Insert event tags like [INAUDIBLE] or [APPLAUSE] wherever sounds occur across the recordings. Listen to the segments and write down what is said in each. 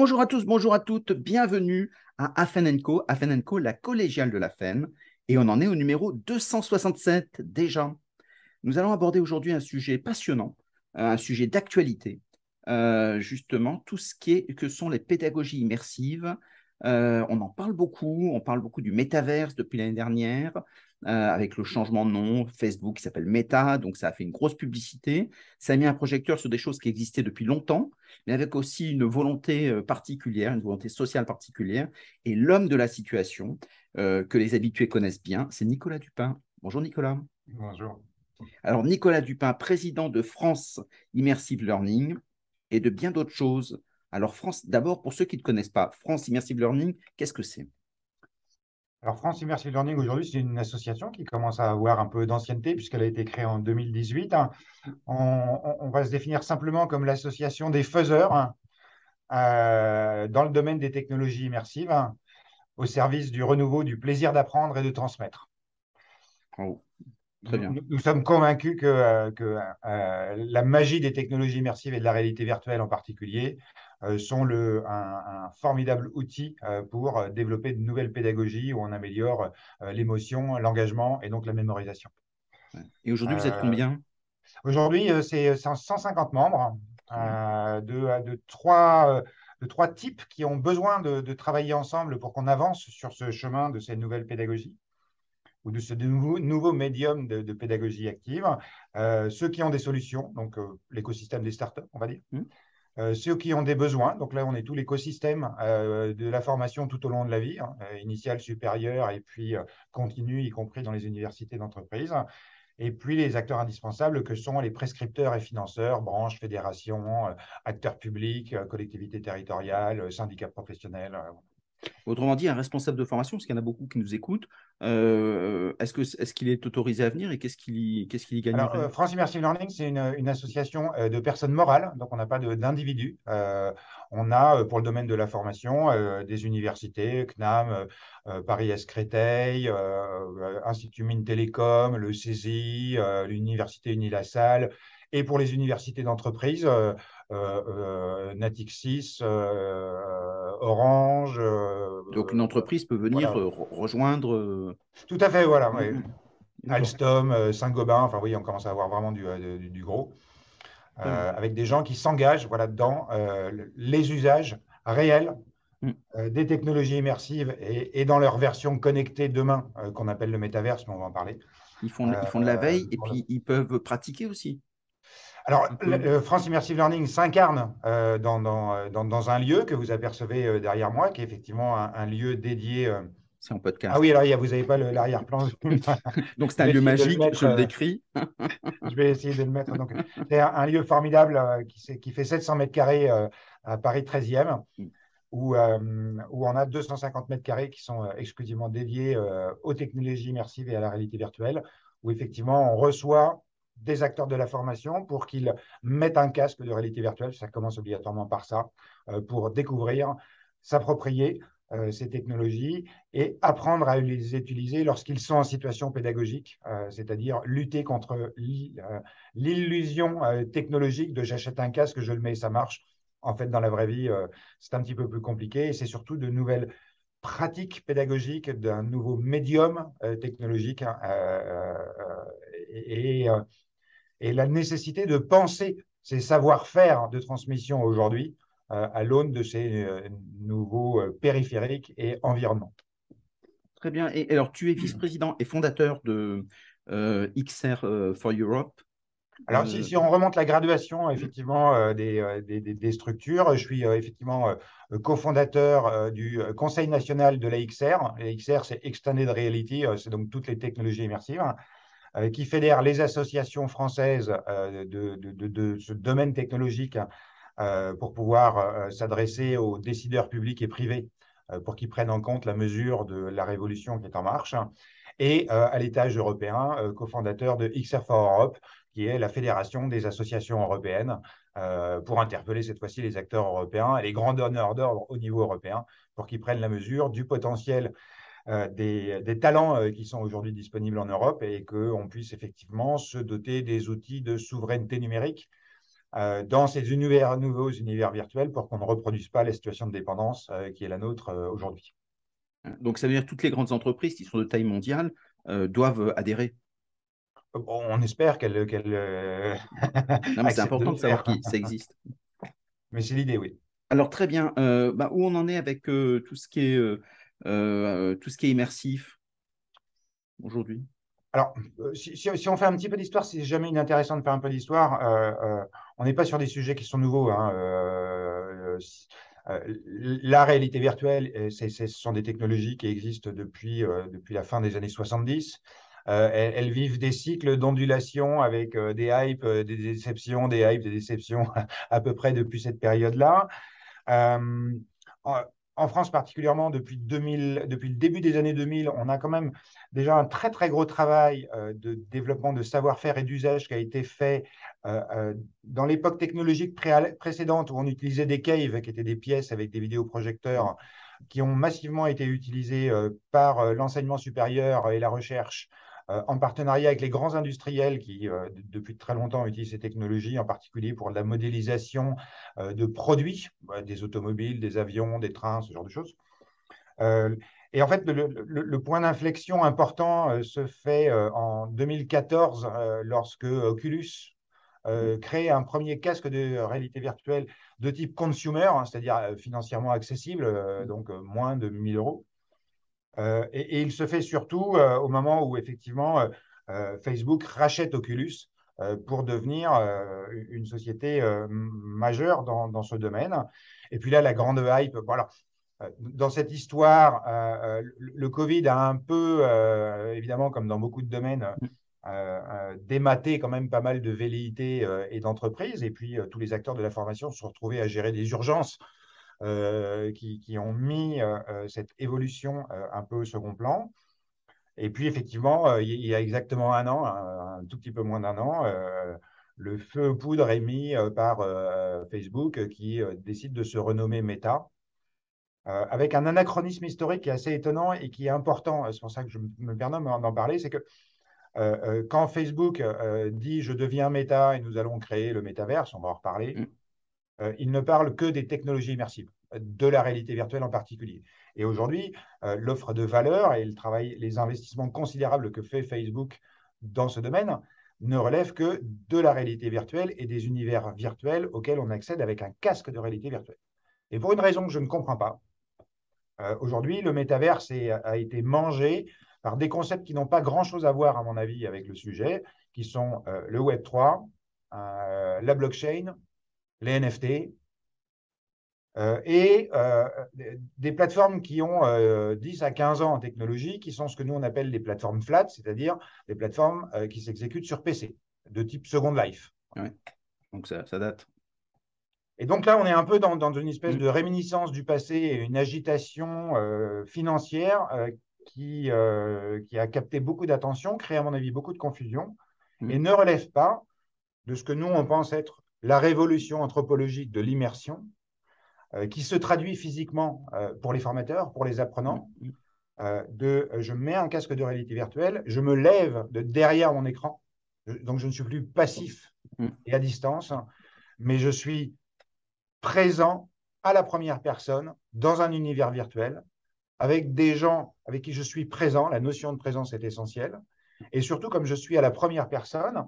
Bonjour à tous, bonjour à toutes, bienvenue à Afen Afen la collégiale de la FEN, et on en est au numéro 267 déjà. Nous allons aborder aujourd'hui un sujet passionnant, un sujet d'actualité, euh, justement tout ce qui est que sont les pédagogies immersives. Euh, on en parle beaucoup, on parle beaucoup du métaverse depuis l'année dernière, euh, avec le changement de nom, Facebook qui s'appelle Meta, donc ça a fait une grosse publicité. Ça a mis un projecteur sur des choses qui existaient depuis longtemps, mais avec aussi une volonté particulière, une volonté sociale particulière. Et l'homme de la situation, euh, que les habitués connaissent bien, c'est Nicolas Dupin. Bonjour Nicolas. Bonjour. Alors Nicolas Dupin, président de France Immersive Learning et de bien d'autres choses. Alors France, d'abord pour ceux qui ne connaissent pas, France Immersive Learning, qu'est-ce que c'est? Alors, France Immersive Learning, aujourd'hui, c'est une association qui commence à avoir un peu d'ancienneté puisqu'elle a été créée en 2018. Hein. On, va se définir simplement comme l'association des faiseurs euh, dans le domaine des technologies immersives au service du renouveau du plaisir d'apprendre et de transmettre. Oh, très bien. Nous, sommes convaincus que, euh, euh, la magie des technologies immersives et de la réalité virtuelle en particulier sont le, un, formidable outil euh, pour euh, développer de nouvelles pédagogies où on améliore l'émotion, l'engagement et donc la mémorisation. Et aujourd'hui, vous êtes combien? Aujourd'hui, c'est 150 membres de, de, trois, de trois types qui ont besoin de, travailler ensemble pour qu'on avance sur ce chemin de ces nouvelles pédagogies ou de ce nouveau, nouveau médium de, pédagogie active. ceux qui ont des solutions, donc l'écosystème des startups, on va dire. Mmh. Euh, ceux qui ont des besoins, donc là on est tout l'écosystème euh, de la formation tout au long de la vie, hein, euh, initiale, supérieure et puis continue, y compris dans les universités d'entreprise. Et puis les acteurs indispensables que sont les prescripteurs et financeurs, branches, fédérations, acteurs publics, collectivités territoriales, syndicats professionnels. Autrement dit, un responsable de formation, parce qu'il y en a beaucoup qui nous écoutent, euh, est-ce qu'il est, qu'il est, autorisé à venir et qu'est-ce qu'il y, qu'est-ce qu'il y gagne Alors, euh, France Immersive Learning, c'est une, association euh, de personnes morales, donc on n'a pas d'individus. on a, pour le domaine de la formation, des universités, CNAM, Paris-Est Créteil, Institut Mines Télécom, le CESI, l'Université Unilassal, et pour les universités d'entreprise, Natixis, Orange. Euh, Donc une entreprise peut venir euh, rejoindre. Euh, Tout à fait, voilà. Alstom, Saint-Gobain, enfin oui, on commence à avoir vraiment du, du, gros. avec des gens qui s'engagent voilà, dans les usages réels mm. des technologies immersives et, dans leur version connectée demain, qu'on appelle le métaverse, mais on va en parler. Ils font, ils font de la veille et puis ils peuvent pratiquer aussi. Alors, euh, France Immersive Learning s'incarne euh, dans, dans, dans, un lieu que vous apercevez euh, derrière moi, qui est effectivement un, lieu dédié. C'est en podcast. Ah oui, alors vous n'avez pas l'arrière-plan. [LAUGHS] donc, c'est un lieu magique, je le décris. je vais essayer de le mettre. C'est un, lieu formidable qui, qui, fait 700 mètres carrés à Paris 13e, mm. où, où on a 250 mètres carrés qui sont exclusivement dédiés aux technologies immersives et à la réalité virtuelle, où effectivement on reçoit des acteurs de la formation pour qu'ils mettent un casque de réalité virtuelle, ça commence obligatoirement par ça, euh, pour découvrir, s'approprier euh, ces technologies et apprendre à les utiliser lorsqu'ils sont en situation pédagogique, euh, c'est-à-dire lutter contre l'illusion technologique de j'achète un casque, je le mets et ça marche. En fait, dans la vraie vie, c'est un petit peu plus compliqué et c'est surtout de nouvelles pratiques pédagogiques, d'un nouveau médium technologique hein, et, et la nécessité de penser ces savoir-faire de transmission aujourd'hui euh, à l'aune de ces euh, nouveaux euh, périphériques et environnements. Très bien. Et alors, tu es vice-président et fondateur de XR for Europe. Alors, si, on remonte la graduation, effectivement, des, des, structures, je suis effectivement cofondateur du Conseil national de la XR. La XR, c'est Extended Reality, c'est donc toutes les technologies immersives. Euh, qui fédère les associations françaises euh, de, ce domaine technologique euh, pour pouvoir s'adresser aux décideurs publics et privés pour qu'ils prennent en compte la mesure de la révolution qui est en marche. Et à l'étage européen, cofondateur de XR for Europe, qui est la fédération des associations européennes, pour interpeller cette fois-ci les acteurs européens et les grands donneurs d'ordre au niveau européen pour qu'ils prennent la mesure du potentiel euh, des, talents euh, qui sont aujourd'hui disponibles en Europe et qu'on puisse effectivement se doter des outils de souveraineté numérique dans ces univers, nouveaux univers virtuels pour qu'on ne reproduise pas la situation de dépendance qui est la nôtre aujourd'hui. Donc, ça veut dire que toutes les grandes entreprises qui sont de taille mondiale doivent adhérer? On espère qu'elle. [LAUGHS] non, mais c'est important de savoir que ça existe. Mais c'est l'idée, oui. Alors, très bien. Bah, où on en est avec tout, ce qui est, tout ce qui est immersif aujourd'hui alors, euh, si, on fait un petit peu d'histoire, c'est jamais inintéressant de faire un peu d'histoire. Euh, euh, on n'est pas sur des sujets qui sont nouveaux. Hein, la réalité virtuelle, ce sont des technologies qui existent depuis, depuis la fin des années 70. Elles, vivent des cycles d'ondulation avec des hypes, des déceptions, des hypes, des déceptions [LAUGHS] à peu près depuis cette période-là en France particulièrement, depuis, 2000, depuis le début des années 2000, on a quand même déjà un très très gros travail euh, de développement de savoir-faire et d'usage qui a été fait euh, euh, dans l'époque technologique précédente où on utilisait des caves, qui étaient des pièces avec des vidéoprojecteurs, qui ont massivement été utilisés par l'enseignement supérieur et la recherche en partenariat avec les grands industriels qui, euh, depuis très longtemps, utilisent ces technologies, en particulier pour la modélisation euh, de produits, des automobiles, des avions, des trains, ce genre de choses. Et en fait, le, point d'inflexion important se fait en 2014 lorsque Oculus crée un premier casque de réalité virtuelle de type consumer, hein, c'est-à-dire financièrement accessible, donc moins de 1000 euros. Euh, et, il se fait surtout euh, au moment où effectivement euh, Facebook rachète Oculus pour devenir une société majeure dans, ce domaine. Et puis là, la grande hype, voilà. Dans cette histoire, le Covid a un peu, évidemment, comme dans beaucoup de domaines, dématé quand même pas mal de velléités et d'entreprises. Et puis, tous les acteurs de la formation se sont retrouvés à gérer des urgences euh, qui, ont mis euh, euh, cette évolution un peu au second plan. Et puis, effectivement, il y a exactement un an, un, tout petit peu moins d'un an, le feu poudre est mis par Facebook qui décide de se renommer Meta. avec un anachronisme historique qui est assez étonnant et qui est important, c'est pour ça que je me permets d'en parler, c'est que quand Facebook dit je deviens Meta et nous allons créer le métaverse, on va en reparler, mm. Il ne parle que des technologies immersives, de la réalité virtuelle en particulier. Et aujourd'hui, euh, l'offre de valeur et les investissements considérables que fait Facebook dans ce domaine ne relèvent que de la réalité virtuelle et des univers virtuels auxquels on accède avec un casque de réalité virtuelle. Et pour une raison que je ne comprends pas, euh, aujourd'hui, le métaverse a été mangé par des concepts qui n'ont pas grand-chose à voir, à mon avis, avec le sujet, qui sont le Web 3, la blockchain les NFT, euh, et euh, des plateformes qui ont 10 euh, à 15 ans en technologie, qui sont ce que nous on appelle les plateformes flat, c'est-à-dire des plateformes qui s'exécutent sur PC, de type Second Life. Donc ça, date. Et donc là, on est un peu dans, une espèce mm. de réminiscence du passé et une agitation financière qui, qui a capté beaucoup d'attention, créé à mon avis beaucoup de confusion, mm. et ne relève pas de ce que nous, on pense être la révolution anthropologique de l'immersion, euh, qui se traduit physiquement euh, pour les formateurs, pour les apprenants, euh, de je mets un casque de réalité virtuelle, je me lève de derrière mon écran, donc je ne suis plus passif mm. et à distance, mais je suis présent à la première personne dans un univers virtuel, avec des gens avec qui je suis présent, la notion de présence est essentielle, et surtout comme je suis à la première personne,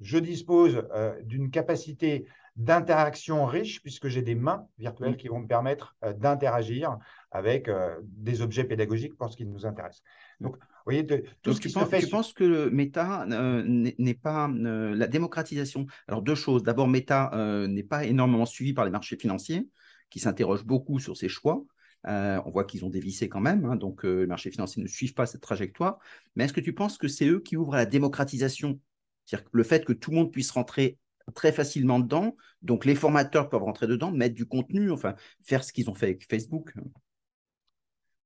je dispose euh, d'une capacité d'interaction riche puisque j'ai des mains virtuelles qui vont me permettre d'interagir avec des objets pédagogiques pour ce qui nous intéresse. Donc, vous voyez, tout ce qui tu, penses, tu penses que Meta n'est pas la démocratisation Alors, deux choses. D'abord, Meta n'est pas énormément suivi par les marchés financiers qui s'interrogent beaucoup sur ses choix. on voit qu'ils ont dévissé quand même, hein, donc les marchés financiers ne suivent pas cette trajectoire. Mais est-ce que tu penses que c'est eux qui ouvrent à la démocratisation c'est-à-dire le fait que tout le monde puisse rentrer très facilement dedans, donc les formateurs peuvent rentrer dedans, mettre du contenu, enfin faire ce qu'ils ont fait avec Facebook.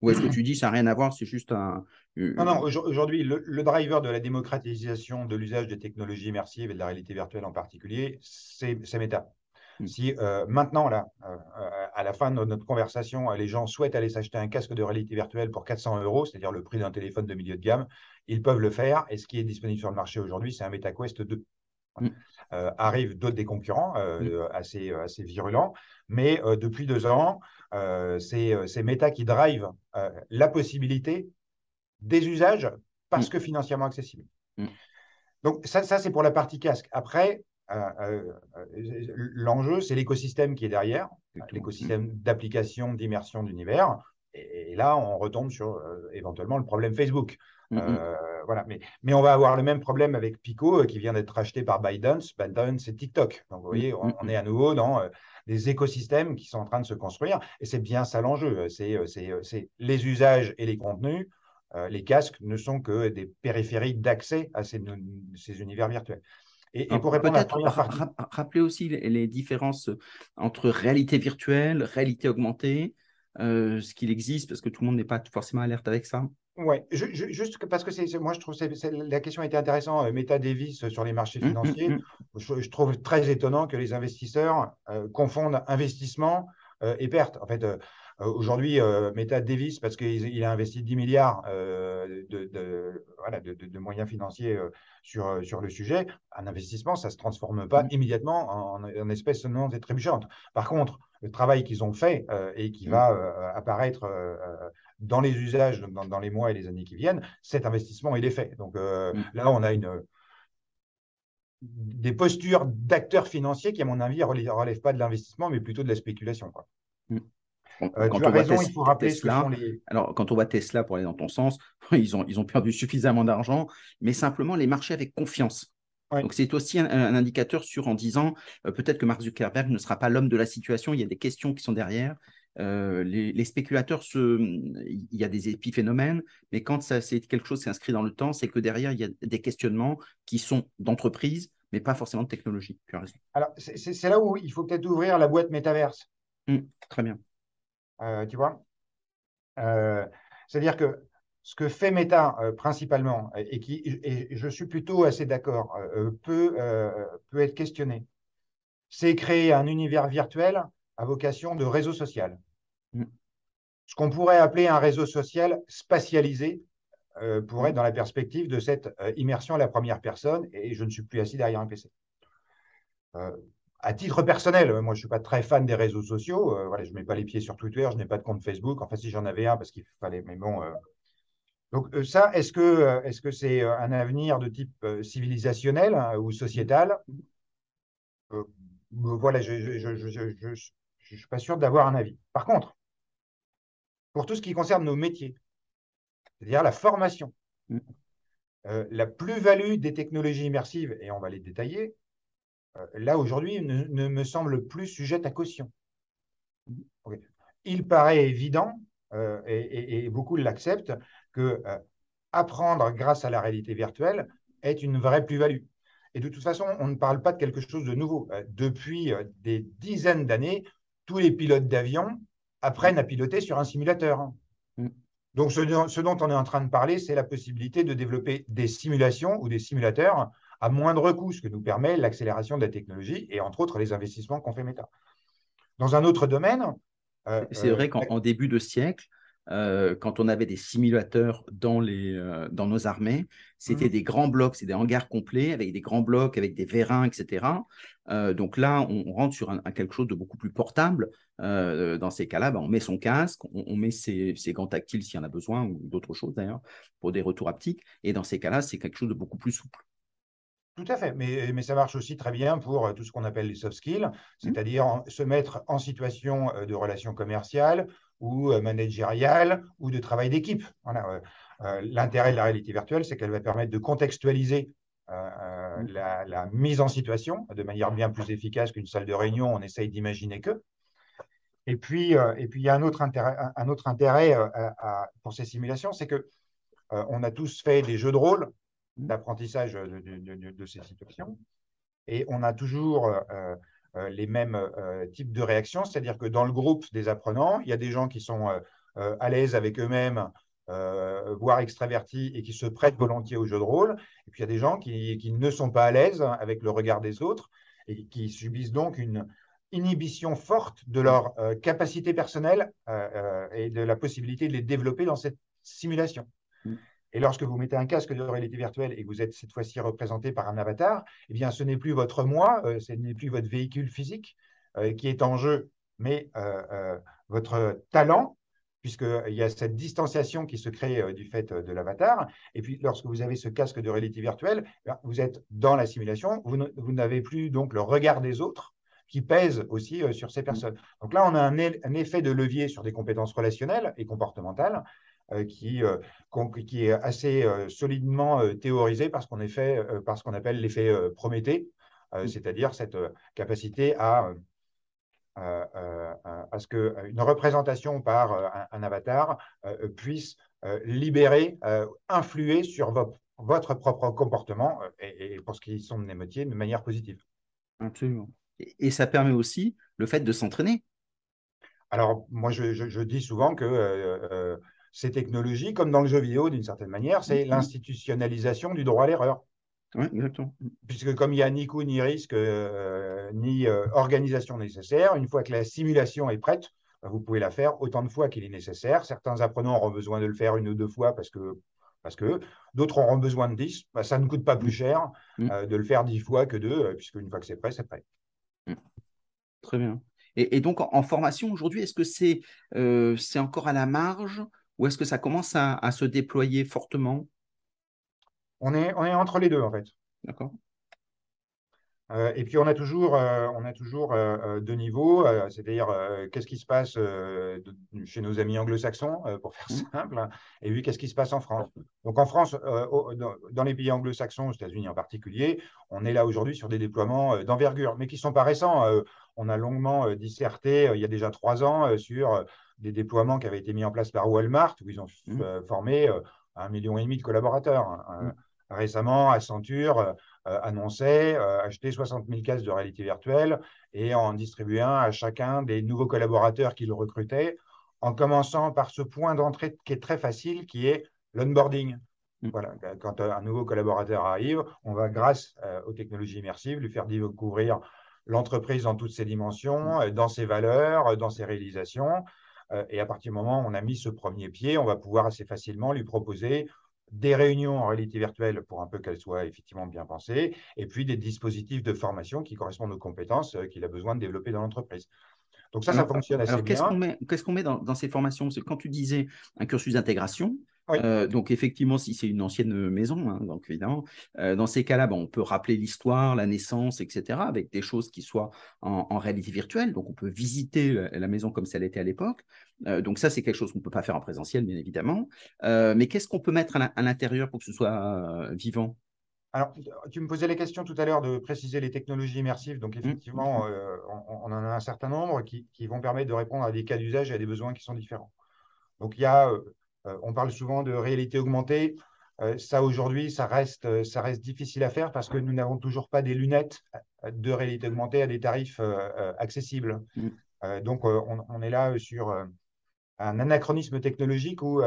Ou est-ce que tu dis ça n'a rien à voir, c'est juste un. Non, non, aujourd'hui, le, driver de la démocratisation de l'usage des technologies immersives et de la réalité virtuelle en particulier, c'est Meta. Hmm. Si euh, maintenant, là, euh, à la fin de notre conversation, les gens souhaitent aller s'acheter un casque de réalité virtuelle pour 400 euros, c'est-à-dire le prix d'un téléphone de milieu de gamme, ils peuvent le faire. Et ce qui est disponible sur le marché aujourd'hui, c'est un MetaQuest 2. mm. arrivent d'autres des concurrents mm. assez, assez virulents. Mais depuis deux ans, c'est Meta qui drive la possibilité des usages parce que financièrement accessible. Donc ça, ça c'est pour la partie casque. Après, l'enjeu, c'est l'écosystème qui est derrière, l'écosystème d'application, d'immersion d'univers. Et, là, on retombe sur éventuellement le problème Facebook. Mm, mm. voilà. mais, mais on va avoir le même problème avec Pico qui vient d'être acheté par ByteDance. ByteDance, c'est TikTok. Donc, vous voyez, on, on, est à nouveau dans des écosystèmes qui sont en train de se construire. Et c'est bien ça l'enjeu. C'est les usages et les contenus. les casques ne sont que des périphériques d'accès à ces, ces univers virtuels. Et, pour répondre à rappeler aussi les, différences entre réalité virtuelle, réalité augmentée, euh, ce qu'il existe, parce que tout le monde n'est pas forcément alerte avec ça. Oui, juste parce que c'est, moi je trouve que la question était intéressante, euh, Meta Davis sur les marchés mmh, mmh, financiers. Mmh. Je, trouve très étonnant que les investisseurs euh, confondent investissement et perte. En fait, euh, aujourd'hui, euh, Meta Davis, parce qu'il a investi 10 milliards euh, de, moyens financiers sur, sur le sujet, un investissement, ça ne se transforme pas mmh. immédiatement en, espèce non trébuchante. Par contre, le travail qu'ils ont fait et qui mmh. va apparaître dans les usages dans, les mois et les années qui viennent, cet investissement, il est fait. Donc mmh. là, on a une, des postures d'acteurs financiers qui, à mon avis, ne relèvent, pas de l'investissement, mais plutôt de la spéculation. Quoi. Euh, quand, on raison, il faut rappeler Tesla, Alors, quand on voit Tesla, pour aller dans ton sens, [LAUGHS] ils ont, ils ont perdu suffisamment d'argent, mais simplement les marchés avec confiance. Donc, c'est aussi un, indicateur sur en disant euh, peut-être que Mark Zuckerberg ne sera pas l'homme de la situation, il y a des questions qui sont derrière. Euh, les, spéculateurs, se, il y a des épiphénomènes, mais quand c'est quelque chose qui s'inscrit dans le temps, c'est que derrière, il y a des questionnements qui sont d'entreprise, mais pas forcément de technologie. Alors, c'est là où il faut peut-être ouvrir la boîte métaverse. Mmh, très bien. Euh, tu vois? Euh, C'est-à-dire que ce que fait Meta euh, principalement, et, qui, et je suis plutôt assez d'accord, peut, peut être questionné, c'est créer un univers virtuel à vocation de réseau social. Mm. Ce qu'on pourrait appeler un réseau social spatialisé pourrait être dans la perspective de cette immersion à la première personne, et je ne suis plus assis derrière un PC à titre personnel, moi je ne suis pas très fan des réseaux sociaux. Euh, voilà, je ne mets pas les pieds sur Twitter, je n'ai pas de compte Facebook. Enfin, si j'en avais un, parce qu'il fallait. Mais bon. Euh. Donc, euh, ça, est-ce que est-ce que c'est un avenir de type civilisationnel hein, ou sociétal? Voilà, je ne suis pas sûr d'avoir un avis. Par contre, pour tout ce qui concerne nos métiers, c'est-à-dire la formation, mmh. la plus-value des technologies immersives, et on va les détailler, euh, là aujourd'hui ne, me semble plus sujette à caution. Il paraît évident, euh, et, beaucoup l'acceptent, que euh, apprendre grâce à la réalité virtuelle est une vraie plus-value. Et de toute façon, on ne parle pas de quelque chose de nouveau. depuis des dizaines d'années, tous les pilotes d'avion apprennent à piloter sur un simulateur. Mm. Donc, ce, ce, dont on est en train de parler, c'est la possibilité de développer des simulations ou des simulateurs à moindre coût, ce que nous permet l'accélération de la technologie et entre autres les investissements qu'on fait Meta. Dans un autre domaine. Euh, c'est vrai euh, qu'en début de siècle, euh, quand on avait des simulateurs dans, les, dans nos armées, c'était mhm. des grands blocs, c'est des hangars complets avec des grands blocs, avec des vérins, etc. donc là, on, rentre sur un, quelque chose de beaucoup plus portable. dans ces cas-là, ben, on met son casque, on, met ses, ses, gants tactiles s'il y en a besoin, ou d'autres choses d'ailleurs, pour des retours haptiques. Et dans ces cas-là, c'est quelque chose de beaucoup plus souple. Tout à fait, mais, mais, ça marche aussi très bien pour euh, tout ce qu'on appelle les soft skills, mmh. c'est-à-dire se mettre en situation euh, de relation commerciale ou euh, managériale ou de travail d'équipe. Voilà. L'intérêt de la réalité virtuelle, c'est qu'elle va permettre de contextualiser mmh. la, mise en situation de manière bien plus efficace qu'une salle de réunion. On essaye d'imaginer que. Et puis, et puis, il y a un autre intérêt, un autre intérêt pour ces simulations, c'est que on a tous fait des jeux de rôle d'apprentissage de, ces situations. Et on a toujours euh, euh, les mêmes euh, types de réactions, c'est-à-dire que dans le groupe des apprenants, il y a des gens qui sont à l'aise avec eux-mêmes, voire extravertis, et qui se prêtent volontiers au jeu de rôle. Et puis il y a des gens qui, qui ne sont pas à l'aise avec le regard des autres et qui subissent donc une inhibition forte de leur capacité personnelle et de la possibilité de les développer dans cette simulation. Et lorsque vous mettez un casque de réalité virtuelle et que vous êtes cette fois-ci représenté par un avatar, eh bien, ce n'est plus votre moi, euh, ce n'est plus votre véhicule physique euh, qui est en jeu, mais euh, votre talent, puisqu'il y a cette distanciation qui se crée du fait de l'avatar. Et puis, lorsque vous avez ce casque de réalité virtuelle, eh vous êtes dans la simulation, vous n'avez plus donc le regard des autres qui pèse aussi sur ces personnes. Donc là, on a un, un, effet de levier sur des compétences relationnelles et comportementales qui, euh, qui est assez euh, solidement théorisé par ce qu'on appelle l'effet Prométhée, mm. c'est-à-dire cette capacité à à ce qu'une représentation par un, avatar puisse libérer, influer sur votre propre comportement et, pour ce qui sont des métiers de manière positive. Absolument. Et, ça permet aussi le fait de s'entraîner. Alors, moi, je, je, dis souvent que ces technologies, comme dans le jeu vidéo d'une certaine manière, c'est mm-hmm. l'institutionnalisation du droit à l'erreur. Oui, exactement. Puisque comme il n'y a ni coût, ni risque, euh, ni euh, organisation nécessaire, une fois que la simulation est prête, bah, vous pouvez la faire autant de fois qu'il est nécessaire. Certains apprenants auront besoin de le faire une ou deux fois parce que, parce que d'autres auront besoin de dix. Bah, ça ne coûte pas plus cher mm. euh, de le faire dix fois que deux, puisque une fois que c'est prêt, c'est prêt. Mm. Très bien. Et, donc, en, formation aujourd'hui, est-ce que c'est c'est encore à la marge ou est-ce que ça commence à, se déployer fortement? On est, on est entre les deux, en fait. D'accord. Euh, et puis on a toujours, euh, on a toujours euh, deux niveaux, c'est-à-dire qu'est-ce qui se passe chez nos amis anglo-saxons, pour faire mmh. simple, hein, et puis qu'est-ce qui se passe en France? Donc en France, dans, les pays anglo-saxons, aux États-Unis en particulier, on est là aujourd'hui sur des déploiements d'envergure, mais qui ne sont pas récents. on a longuement disserté il y a déjà trois ans sur des déploiements qui avaient été mis en place par Walmart, où ils ont mmh. formé un million et demi de collaborateurs. Hein, mmh. Récemment, Accenture euh, annonçait euh, acheter 60 000 cases de réalité virtuelle et en distribuer un à chacun des nouveaux collaborateurs qu'il recrutait, en commençant par ce point d'entrée qui est très facile, qui est l'onboarding. Mm. Voilà, quand un nouveau collaborateur arrive, on va, grâce euh, aux technologies immersives, lui faire découvrir l'entreprise dans toutes ses dimensions, dans ses valeurs, dans ses réalisations. Et à partir du moment où on a mis ce premier pied, on va pouvoir assez facilement lui proposer des réunions en réalité virtuelle pour un peu qu'elles soient effectivement bien pensées, et puis des dispositifs de formation qui correspondent aux compétences euh, qu'il a besoin de développer dans l'entreprise. Donc ça, ça fonctionne assez alors, bien. Qu'est-ce qu'on met, dans, dans, ces formations? C'est quand tu disais un cursus d'intégration, euh, donc effectivement, si c'est une ancienne maison, hein, donc évidemment, euh, dans ces cas-là, on peut rappeler l'histoire, la naissance, etc., avec des choses qui soient en, réalité virtuelle. Donc on peut visiter la, maison comme ça l'était à l'époque. Euh, donc ça, c'est quelque chose qu'on ne peut pas faire en présentiel, bien évidemment. mais qu'est-ce qu'on peut mettre à l'intérieur pour que ce soit vivant? Alors, tu me posais la question tout à l'heure de préciser les technologies immersives. Donc, mmh. effectivement, on, en a un certain nombre qui, qui, vont permettre de répondre à des cas d'usage et à des besoins qui sont différents. Donc, il y a euh, on parle souvent de réalité augmentée. Euh, ça, aujourd'hui, ça reste, euh, ça reste difficile à faire parce que nous n'avons toujours pas des lunettes de réalité augmentée à des tarifs accessibles. Mm. donc, on, est là sur un anachronisme technologique où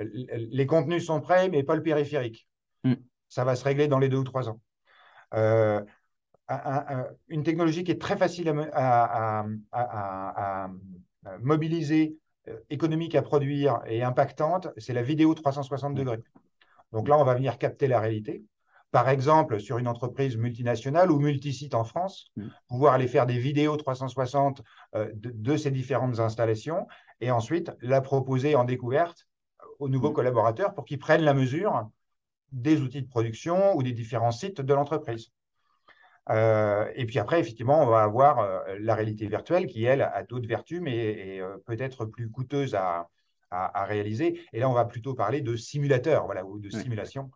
les contenus sont prêts, mais pas le périphérique. Mm. Ça va se régler dans les deux ou trois ans. une technologie qui est très facile à mobiliser euh, économique à produire et impactante, c'est la vidéo 360 degrés. Donc là, on va venir capter la réalité. Par exemple, sur une entreprise multinationale ou multisite en France, mm. pouvoir aller faire des vidéos 360 euh, de, ces différentes installations et ensuite la proposer en découverte aux nouveaux mm. collaborateurs pour qu'ils prennent la mesure des outils de production ou des différents sites de l'entreprise. Euh, et puis après, effectivement, on va avoir euh, la réalité virtuelle qui, elle, a d'autres vertus, mais est, euh, peut-être plus coûteuse à, à, réaliser. Et là, on va plutôt parler de simulateurs voilà, ou de simulations.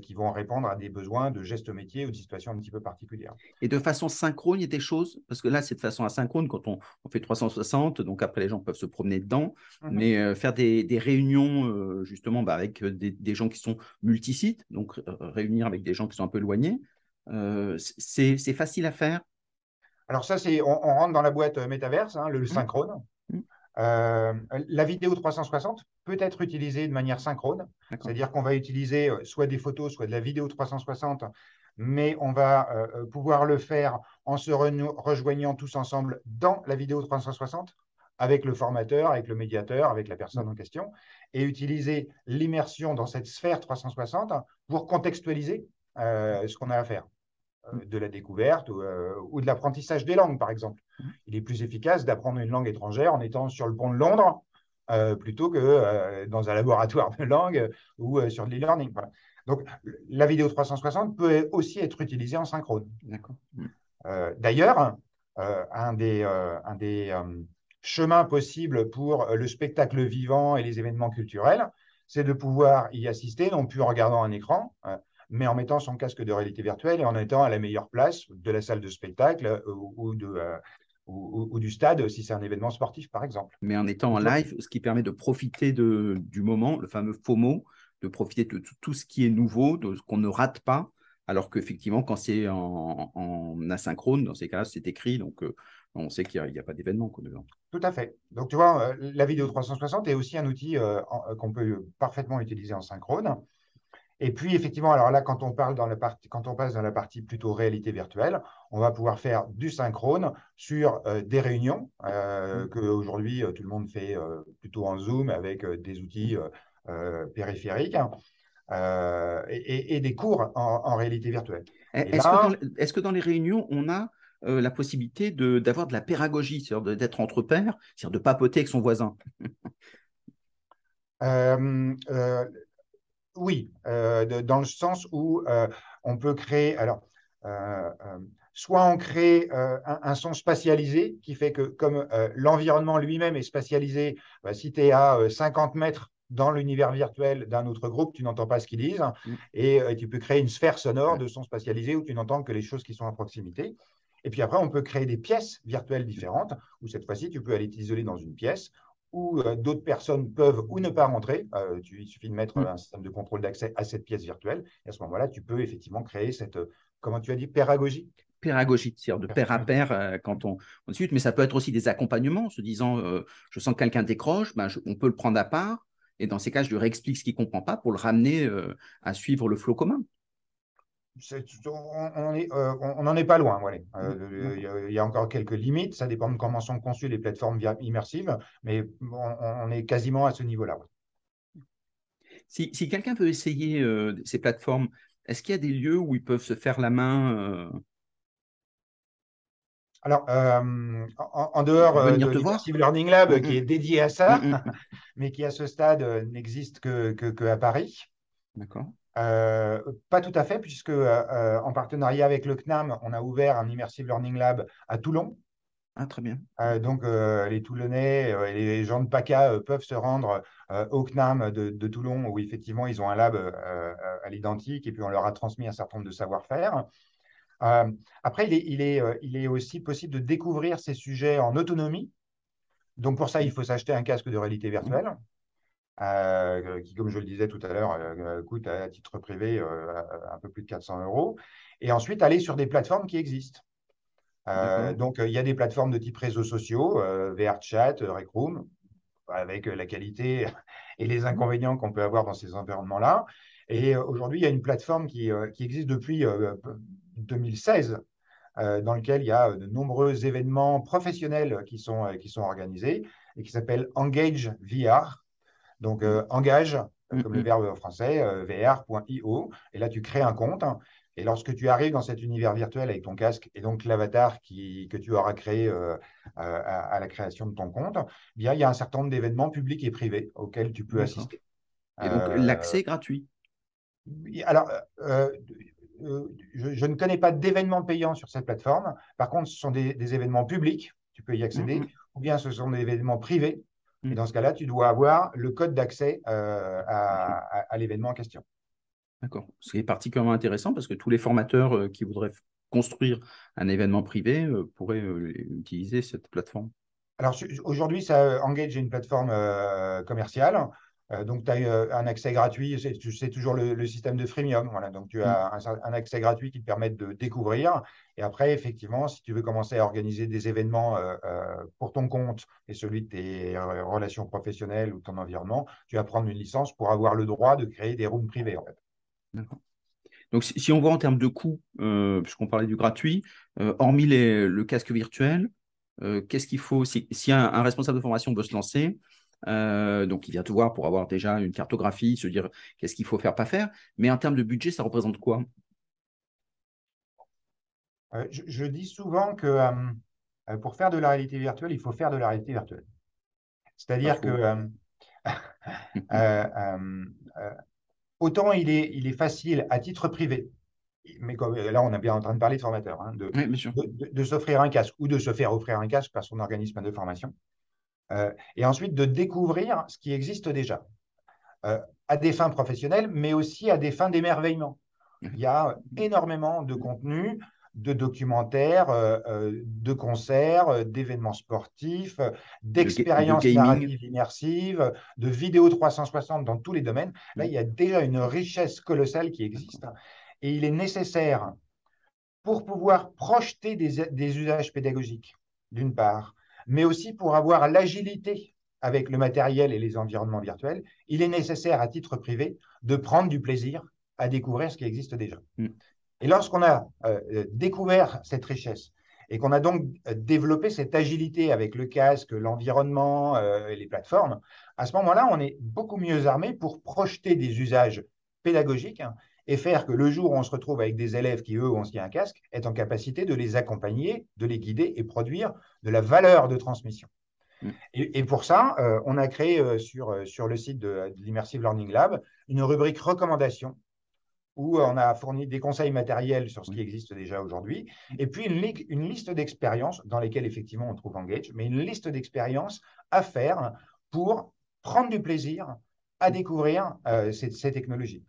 qui vont répondre à des besoins de gestes métiers ou de situations un petit peu particulières. Et de façon synchrone, il y a des choses, parce que là, c'est de façon asynchrone quand on, on, fait 360, donc après, les gens peuvent se promener dedans, mmh mais faire des, des réunions, justement, bah, avec des, des, gens qui sont multisites, donc réunir avec des gens qui sont un peu éloignés, c'est facile à faire Alors ça, c'est on, rentre dans la boîte euh, métaverse, hein, le, mmh. synchrone. Mmh. Euh, la vidéo 360 peut être utilisée de manière synchrone, c'est-à-dire qu'on va utiliser soit des photos, soit de la vidéo 360, mais on va pouvoir le faire en se rejoignant tous ensemble dans la vidéo 360 avec le formateur, avec le médiateur, avec la personne en question, et utiliser l'immersion dans cette sphère 360 pour contextualiser euh, ce qu'on a à faire. Euh, de la découverte euh, ou, de l'apprentissage des langues, par exemple. Il est plus efficace d'apprendre une langue étrangère en étant sur le pont de Londres plutôt que dans un laboratoire de langue ou sur de l'e-learning. Donc, la vidéo 360 peut aussi être utilisée en synchrone. D'ailleurs, un des, un des chemins possibles pour le spectacle vivant et les événements culturels, c'est de pouvoir y assister, non plus en regardant un écran, mais en mettant son casque de réalité virtuelle et en étant à la meilleure place de la salle de spectacle euh, ou, de, euh, ou, du stade si c'est un événement sportif, par exemple. Mais en étant en live, ce qui permet de profiter de, du moment, le fameux FOMO, de profiter de tout, ce qui est nouveau, de ce qu'on ne rate pas, alors qu'effectivement, quand c'est en, asynchrone, dans ces cas-là, c'est écrit, donc euh, on sait qu'il n'y a, pas d'événement. Tout à fait. Donc, tu vois, la vidéo 360 est aussi un outil qu'on peut parfaitement utiliser en synchrone. Et puis, effectivement, alors là, quand on, parle dans la partie, quand on passe dans la partie plutôt réalité virtuelle, on va pouvoir faire du synchrone sur euh, des réunions euh, mmh. qu'aujourd'hui, euh, tout le monde fait plutôt en Zoom avec des outils périphériques et, des cours en, réalité virtuelle. Est-ce que, dans les réunions, on a la possibilité d'avoir de, la pédagogie, c'est-à-dire d'être entre pairs, c'est-à-dire de papoter avec son voisin? Oui, euh, dans le sens où euh, on peut créer. Alors, euh, soit on crée un, son spatialisé qui fait que, comme l'environnement lui-même est spatialisé, bah, si tu es à 50 mètres dans l'univers virtuel d'un autre groupe, tu n'entends pas ce qu'ils disent. Mm. Et tu peux créer une sphère sonore de son spatialisé où tu n'entends que les choses qui sont à proximité. Et puis après, on peut créer des pièces virtuelles différentes, où cette fois-ci, tu peux aller t'isoler dans une pièce, où euh, d'autres personnes peuvent ou ne pas rentrer. Euh, tu, il suffit de mettre mm. un système de contrôle d'accès à cette pièce virtuelle. Et à ce moment-là, tu peux effectivement créer cette, euh, comment tu as dit, pédagogie pédagogie, c'est-à-dire de pair à pair quand on, on, discute, mais ça peut être aussi des accompagnements, en se disant, je sens que quelqu'un décroche, ben, on peut le prendre à part, et dans ces cas, je lui réexplique ce qu'il ne comprend pas pour le ramener à suivre le flot commun on n'en est, pas loin. il, y a, encore quelques limites. Ça dépend de comment sont conçues les plateformes immersives, mais on, est quasiment à ce niveau-là. Si, quelqu'un veut essayer euh, ces plateformes, est-ce qu'il y a des lieux où ils peuvent se faire la main euh? Alors, euh, en, dehors de l'Immersive Learning Lab, mm, qui mm. est dédié à ça, mm, mais qui à ce stade n'existe que, que, à Paris. D'accord. Euh, pas tout à fait, puisque euh, euh, en partenariat avec le CNAM, on a ouvert un Immersive Learning Lab à Toulon. Ah, très bien. donc, les Toulonnais et les gens de PACA peuvent se rendre au CNAM de, Toulon, où effectivement, ils ont un lab à l'identique, et puis on leur a transmis un certain nombre de savoir-faire. après, il est, il, est, il est aussi possible de découvrir ces sujets en autonomie. Donc, pour ça, il faut s'acheter un casque de réalité virtuelle. Euh, qui, comme je le disais tout à l'heure, euh, coûte à, titre privé euh, un peu plus de 400 euros. Et ensuite, aller sur des plateformes qui existent. donc, il y a des plateformes de type réseaux sociaux, VRChat, Rec Room, avec la qualité [LAUGHS] et les inconvénients qu'on peut avoir dans ces environnements-là. Et aujourd'hui, il y a une plateforme qui, qui existe depuis 2016 dans lequel il y a de nombreux événements professionnels qui sont, qui sont organisés et qui s'appelle Engage VR. Donc, euh, engage, euh, comme le verbe français, euh, vr.io. Et là, tu crées un compte. Et lorsque tu arrives dans cet univers virtuel avec ton casque et donc l'avatar que tu auras créé à, la création de ton compte, eh bien, il y a un certain nombre d'événements publics et privés auxquels tu peux assister. Et donc, l'accès est gratuit Alors, je, ne connais pas d'événements payants sur cette plateforme. Par contre, ce sont des, événements publics, tu peux y accéder, mm-hmm. ou bien ce sont des événements privés et mm. dans ce cas-là, tu dois avoir le code d'accès euh, à, l'événement en question. D'accord. Ce qui est particulièrement intéressant parce que tous les formateurs euh, qui voudraient construire un événement privé euh, pourraient utiliser cette plateforme. Alors aujourd'hui, ça engage une plateforme commerciale. Euh, donc, tu as euh, un accès gratuit, c'est toujours le, système de freemium. Voilà. Donc, tu as mm. un, accès gratuit qui te permet de découvrir. Et après, effectivement, si tu veux commencer à organiser des événements euh, pour ton compte et celui de tes relations professionnelles ou ton environnement, tu vas prendre une licence pour avoir le droit de créer des rooms privés. En fait. D'accord. Donc, si, on voit en termes de coûts, puisqu'on parlait du gratuit, hormis le casque virtuel, qu'est-ce qu'il faut? Si, si un, un, responsable de formation veut se lancer, donc il vient te voir pour avoir déjà une cartographie, se dire qu'est-ce qu'il faut faire, pas faire. Mais en termes de budget, ça représente quoi? Je, je, dis souvent que pour faire de la réalité virtuelle, il faut faire de la réalité virtuelle. C'est-à-dire que [LAUGHS] euh, euh, euh, autant il est, il est facile à titre privé, mais comme, là on est bien en train de parler de formateur, hein, de, de, s'offrir un casque ou de se faire offrir un casque par son organisme de formation, et ensuite de découvrir ce qui existe déjà, à des fins professionnelles, mais aussi à des fins d'émerveillement. Il y a énormément de contenu de documentaires, euh, euh, de concerts, euh, d'événements sportifs, d'expériences narratives immersives, de vidéos 360 dans tous les domaines. Là, il y a déjà une richesse colossale qui existe. Et il est nécessaire, pour pouvoir projeter des, des usages pédagogiques, d'une part, mais aussi pour avoir l'agilité avec le matériel et les environnements virtuels, il est nécessaire, à titre privé, de prendre du plaisir à découvrir ce qui existe déjà. Mm. Et lorsqu'on a euh, euh, découvert cette richesse et qu'on a donc euh, développé cette agilité avec le casque, l'environnement et les plateformes, à ce moment-là, on est beaucoup mieux armé pour projeter des usages pédagogiques hein, et faire que le jour où on se retrouve avec des élèves qui, eux, ont un casque, est en capacité de les accompagner, de les guider et produire de la valeur de transmission. Mm. Et, pour ça, on a créé sur, sur le site de, de l'Immersive Learning Lab une rubrique recommandations où on a fourni des conseils matériels sur ce qui existe déjà aujourd'hui, et puis une, une liste d'expériences dans lesquelles effectivement on trouve Engage, mais une liste d'expériences à faire pour prendre du plaisir à découvrir euh, ces, technologies.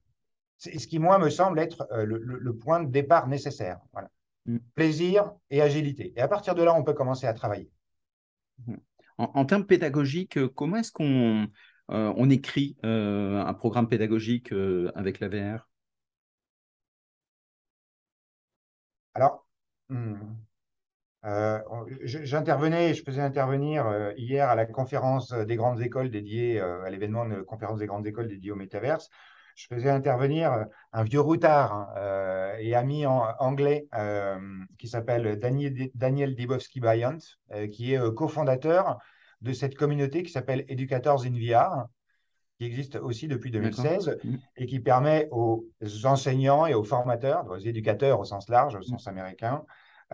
C'est ce qui, moi, me semble être euh, le, point de départ nécessaire. Voilà. Mm. Plaisir et agilité. Et à partir de là, on peut commencer à travailler. Mm. En, termes pédagogiques, comment est-ce qu'on euh, on écrit un programme pédagogique avec la VR Alors, hmm, euh, j'intervenais, je faisais intervenir euh, hier à la conférence des grandes écoles dédiée, euh, à l'événement de conférence des grandes écoles dédiée au métaverse. Je faisais intervenir un vieux routard hein, et ami en, anglais qui s'appelle Daniel, Daniel Dibowski-Bryant, qui est cofondateur de cette communauté qui s'appelle Educators in VR qui existe aussi depuis 2016 mmh. et qui permet aux enseignants et aux formateurs, aux éducateurs au sens large, au sens américain,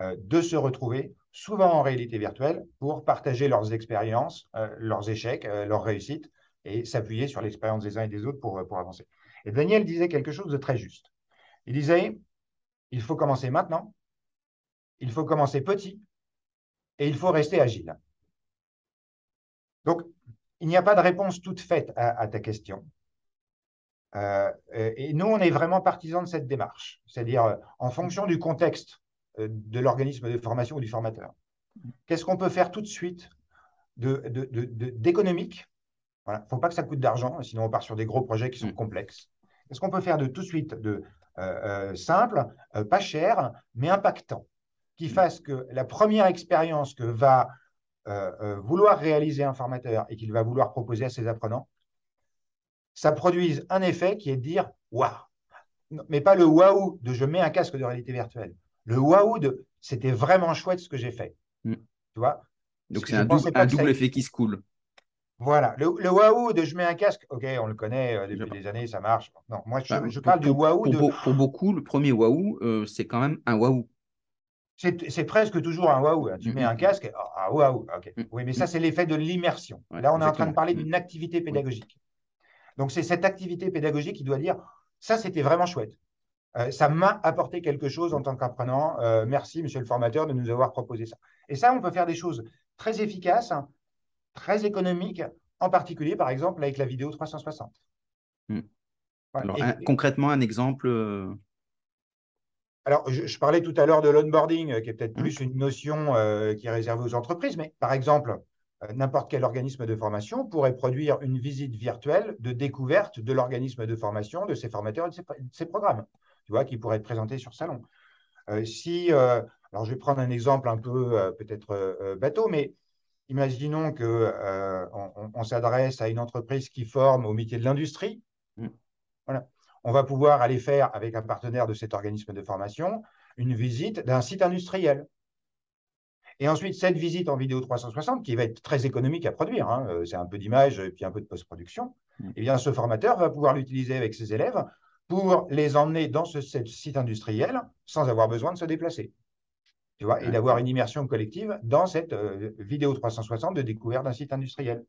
euh, de se retrouver souvent en réalité virtuelle pour partager leurs expériences, euh, leurs échecs, euh, leurs réussites et s'appuyer sur l'expérience des uns et des autres pour, pour avancer. Et Daniel disait quelque chose de très juste. Il disait, il faut commencer maintenant, il faut commencer petit et il faut rester agile. Donc, il n'y a pas de réponse toute faite à, ta question. Euh, et nous, on est vraiment partisans de cette démarche, c'est-à-dire euh, en fonction du contexte euh, de l'organisme de formation ou du formateur. Qu'est-ce qu'on peut faire tout de suite d'économique Il ne faut pas que ça coûte d'argent, sinon on part sur des gros projets qui sont mm. complexes. Qu'est-ce qu'on peut faire de tout de suite de simple, pas cher, mais impactant, qui mm. fasse que la première expérience que va euh, euh, vouloir réaliser un formateur et qu'il va vouloir proposer à ses apprenants, ça produise un effet qui est de dire waouh, mais pas le waouh de je mets un casque de réalité virtuelle. Le waouh de c'était vraiment chouette ce que j'ai fait. Mm. Tu vois? Donc c'est un, double, effet qui se coule. Voilà, le, waouh de je mets un casque, ok, on le connaît euh, depuis des années, ça marche. Non, moi je, bah, parle du waouh de. Pour, beaucoup, le premier waouh, c'est quand même un waouh c'est presque toujours un waouh. Hein. Tu mets un casque, ah waouh, ok. Oui, mais ça, c'est l'effet de l'immersion. Là, on est en train de parler d'une activité pédagogique. Donc, c'est cette activité pédagogique qui doit dire ça, c'était vraiment chouette. Euh, ça m'a apporté quelque chose en tant qu'apprenant. Euh, merci, monsieur le formateur, de nous avoir proposé ça. Et ça, on peut faire des choses très efficaces, très économiques, en particulier, par exemple, avec la vidéo 360. Hmm. Alors, concrètement, un exemple euh, alors, je, parlais tout à l'heure de l'onboarding, euh, qui est peut-être mmh. plus une notion euh, qui est réservée aux entreprises, mais par exemple, euh, n'importe quel organisme de formation pourrait produire une visite virtuelle de découverte de l'organisme de formation, de ses formateurs et de ses, programmes, tu vois, qui pourraient être présentés sur salon. si, alors je vais prendre un exemple un peu peut-être bateau, mais imaginons qu'on on, s'adresse à une entreprise qui forme au métier de l'industrie. Mmh. Voilà on va pouvoir aller faire avec un partenaire de cet organisme de formation une visite d'un site industriel. Et ensuite, cette visite en vidéo 360, qui va être très économique à produire, hein, euh, c'est un peu d'image et puis un peu de post-production, mm. eh bien, ce formateur va pouvoir l'utiliser avec ses élèves pour les emmener dans ce, site industriel sans avoir besoin de se déplacer. Tu vois, et d'avoir une immersion collective dans cette euh, vidéo 360 de découverte d'un site industriel.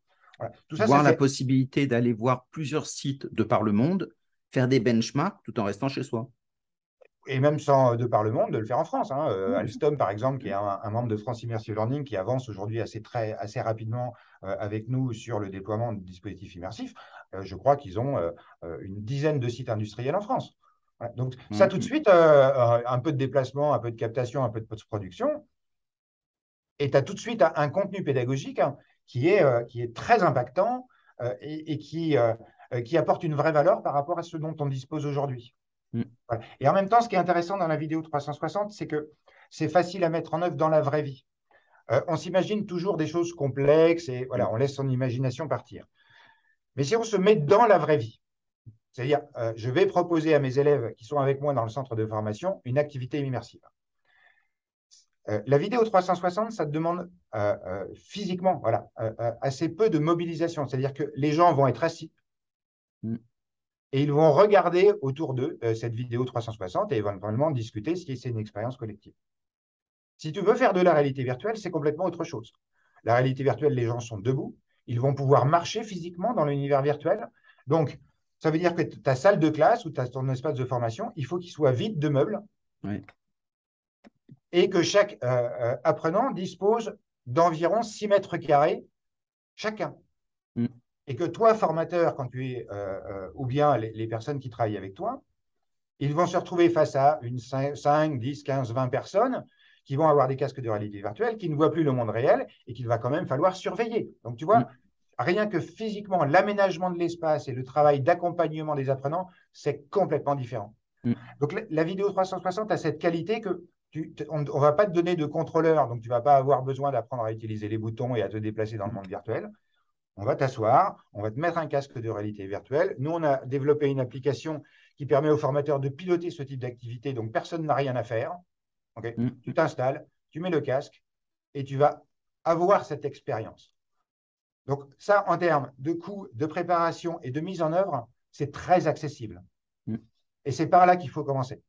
Tout ça, voir la possibilité d'aller voir plusieurs sites de par le monde, faire des benchmarks tout en restant chez soi et même sans de par le monde, de le faire en France. Hein. Euh, Alstom, par exemple, qui est un, membre de France Immersive Learning, qui avance aujourd'hui assez, très, assez rapidement euh, avec nous sur le déploiement de dispositifs immersifs, euh, je crois qu'ils ont une dizaine de sites industriels en France. Donc, ça, tout de suite, un peu de déplacement, un peu de captation, un peu de post-production, et tu as tout de suite un, contenu pédagogique hein, qui, est, qui est très impactant et, et qui, qui apporte une vraie valeur par rapport à ce dont on dispose aujourd'hui. Mm. Et en même temps, ce qui est intéressant dans la vidéo 360, c'est que c'est facile à mettre en œuvre dans la vraie vie. Euh, on s'imagine toujours des choses complexes et voilà, on laisse son imagination partir. Mais si on se met dans la vraie vie, c'est-à-dire, euh, je vais proposer à mes élèves qui sont avec moi dans le centre de formation une activité immersive. Euh, la vidéo 360, ça demande physiquement voilà, assez peu de mobilisation. C'est-à-dire que les gens vont être assis, mm et ils vont regarder autour d'eux euh, cette vidéo 360 et éventuellement discuter si c'est une expérience collective. Si tu veux faire de la réalité virtuelle, c'est complètement autre chose. La réalité virtuelle, les gens sont debout, ils vont pouvoir marcher physiquement dans l'univers virtuel. Donc, ça veut dire que ta salle de classe ou ton espace de formation, il faut qu'il soit vide de meubles. Et que chaque euh, euh, apprenant dispose d'environ 6 mètres carrés chacun. Mm et que toi, formateur, quand tu es, euh, ou bien les, personnes qui travaillent avec toi, ils vont se retrouver face à une 5, 10, 15, 20 personnes qui vont avoir des casques de réalité virtuelle, qui ne voient plus le monde réel et qu'il va quand même falloir surveiller. Donc, tu vois, mm. Rien que physiquement, l'aménagement de l'espace et le travail d'accompagnement des apprenants, c'est complètement différent. Mm. Donc, la, vidéo 360 a cette qualité que tu, on ne va pas te donner de contrôleur, donc tu ne vas pas avoir besoin d'apprendre à utiliser les boutons et à te déplacer dans le monde virtuel on va t'asseoir, on va te mettre un casque de réalité virtuelle. Nous, on a développé une application qui permet aux formateurs de piloter ce type d'activité, donc personne n'a rien à faire. Mm. Tu t'installes, tu mets le casque et tu vas avoir cette expérience. Donc ça, en termes de coût, de préparation et de mise en œuvre, c'est très accessible. Mm. Et c'est par là qu'il faut commencer.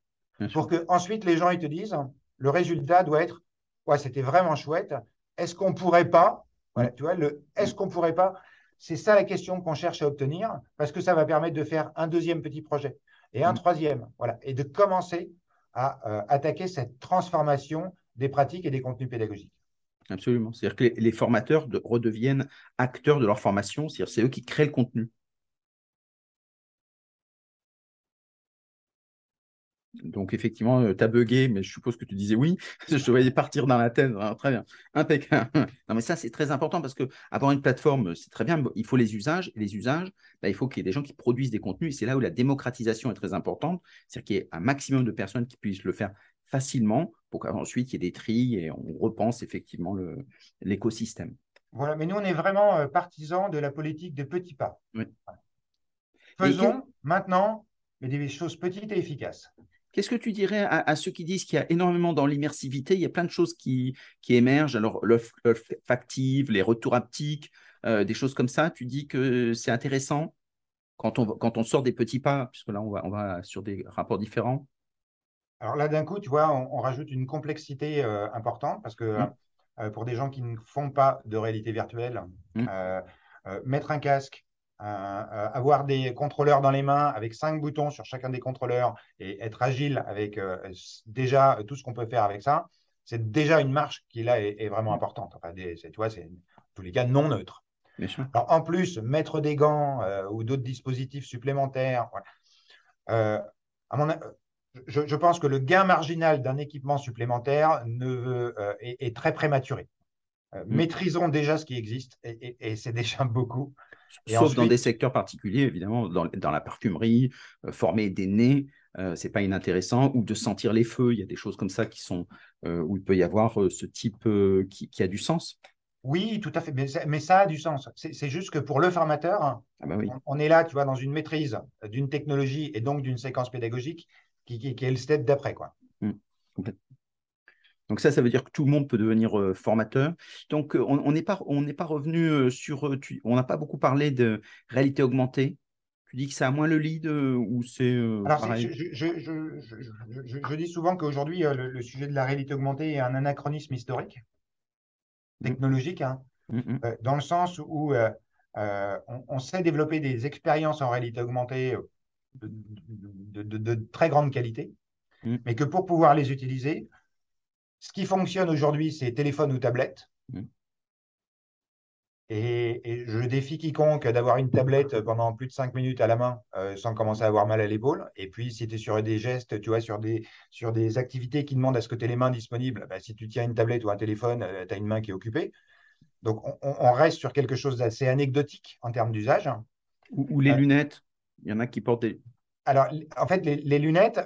pour que ensuite les gens ils te disent, le résultat doit être, ouais, c'était vraiment chouette. Est-ce qu'on ne pourrait pas tu vois, le est-ce qu'on pourrait pas? C'est ça la question qu'on cherche à obtenir, parce que ça va permettre de faire un deuxième petit projet et un mm. troisième, voilà, et de commencer à euh, attaquer cette transformation des pratiques et des contenus pédagogiques. Absolument. C'est-à-dire que les, formateurs redeviennent acteurs de leur formation, c'est-à-dire c'est eux qui créent le contenu. Donc, effectivement, euh, tu as bugué, mais je suppose que tu disais oui. [LAUGHS] je te voyais partir dans la tête. Hein, très bien. Impeccable. [LAUGHS] non, mais ça, c'est très important parce que avoir une plateforme, c'est très bien. Il faut les usages. Et les usages, bah, il faut qu'il y ait des gens qui produisent des contenus. Et c'est là où la démocratisation est très importante. C'est-à-dire qu'il y ait un maximum de personnes qui puissent le faire facilement pour qu'ensuite il y ait des trilles et on repense effectivement l'écosystème. Voilà, mais nous, on est vraiment euh, partisans de la politique des petits pas. Faisons maintenant des choses petites et efficaces. Qu'est-ce que tu dirais à, ceux qui disent qu'il y a énormément dans l'immersivité Il y a plein de choses qui, qui émergent, alors l'olfactive, les retours haptiques, euh, des choses comme ça. Tu dis que c'est intéressant quand on, quand on sort des petits pas, puisque là, on va, on va sur des rapports différents? Alors là, d'un coup, tu vois, on, rajoute une complexité euh, importante parce que mmh. euh, pour des gens qui ne font pas de réalité virtuelle, mmh. mettre un casque, avoir des contrôleurs dans les mains avec cinq boutons sur chacun des contrôleurs et être agile avec euh, déjà tout ce qu'on peut faire avec ça, c'est déjà une marche qui là est, vraiment importante. Enfin, tu vois, c'est en tous les cas non neutre. Alors, en plus, mettre des gants euh, ou d'autres dispositifs supplémentaires, euh, à mon, je, je, pense que le gain marginal d'un équipement supplémentaire ne est, est, très prématuré. Mm. Maîtrisons déjà ce qui existe et, et c'est déjà beaucoup. Sauf dans des secteurs particuliers, évidemment, dans, la parfumerie, euh, former des nez, euh, c'est pas inintéressant, ou de sentir les feux. Il y a des choses comme ça qui sont euh, où il peut y avoir ce type qui, a du sens. Oui, tout à fait. Mais, ça a du sens. C'est juste que pour le formateur, ah bah on, est là, tu vois, dans une maîtrise d'une technologie et donc d'une séquence pédagogique qui, est le step d'après, quoi. Mmh, Donc ça, ça veut dire que tout le monde peut devenir euh, formateur. Donc euh, on n'est pas, on pas revenu euh, sur, on n'a pas beaucoup parlé de réalité augmentée. Tu dis que ça a moins le lead ou c'est pareil? je, je, dis souvent qu'aujourd'hui, le, sujet de la réalité augmentée est un anachronisme historique, mmh. technologique, hein. mmh, mmh. dans le sens où on, sait développer des expériences en réalité augmentée de, de très grande qualité, mais que pour pouvoir les utiliser, ce qui fonctionne aujourd'hui, c'est téléphone ou tablette. Mmh. Et, je défie quiconque d'avoir une tablette pendant plus de cinq minutes à la main euh, sans commencer à avoir mal à l'épaule. Et puis, si tu es sur des gestes, tu vois, sur des, sur des activités qui demandent à ce que tu aies les mains disponibles, bah, si tu tiens une tablette ou un téléphone, euh, tu as une main qui est occupée. Donc, on, reste sur quelque chose d'assez anecdotique en termes d'usage. Ou, les euh, lunettes. Il y en a qui portent des. Alors, en fait, les, lunettes,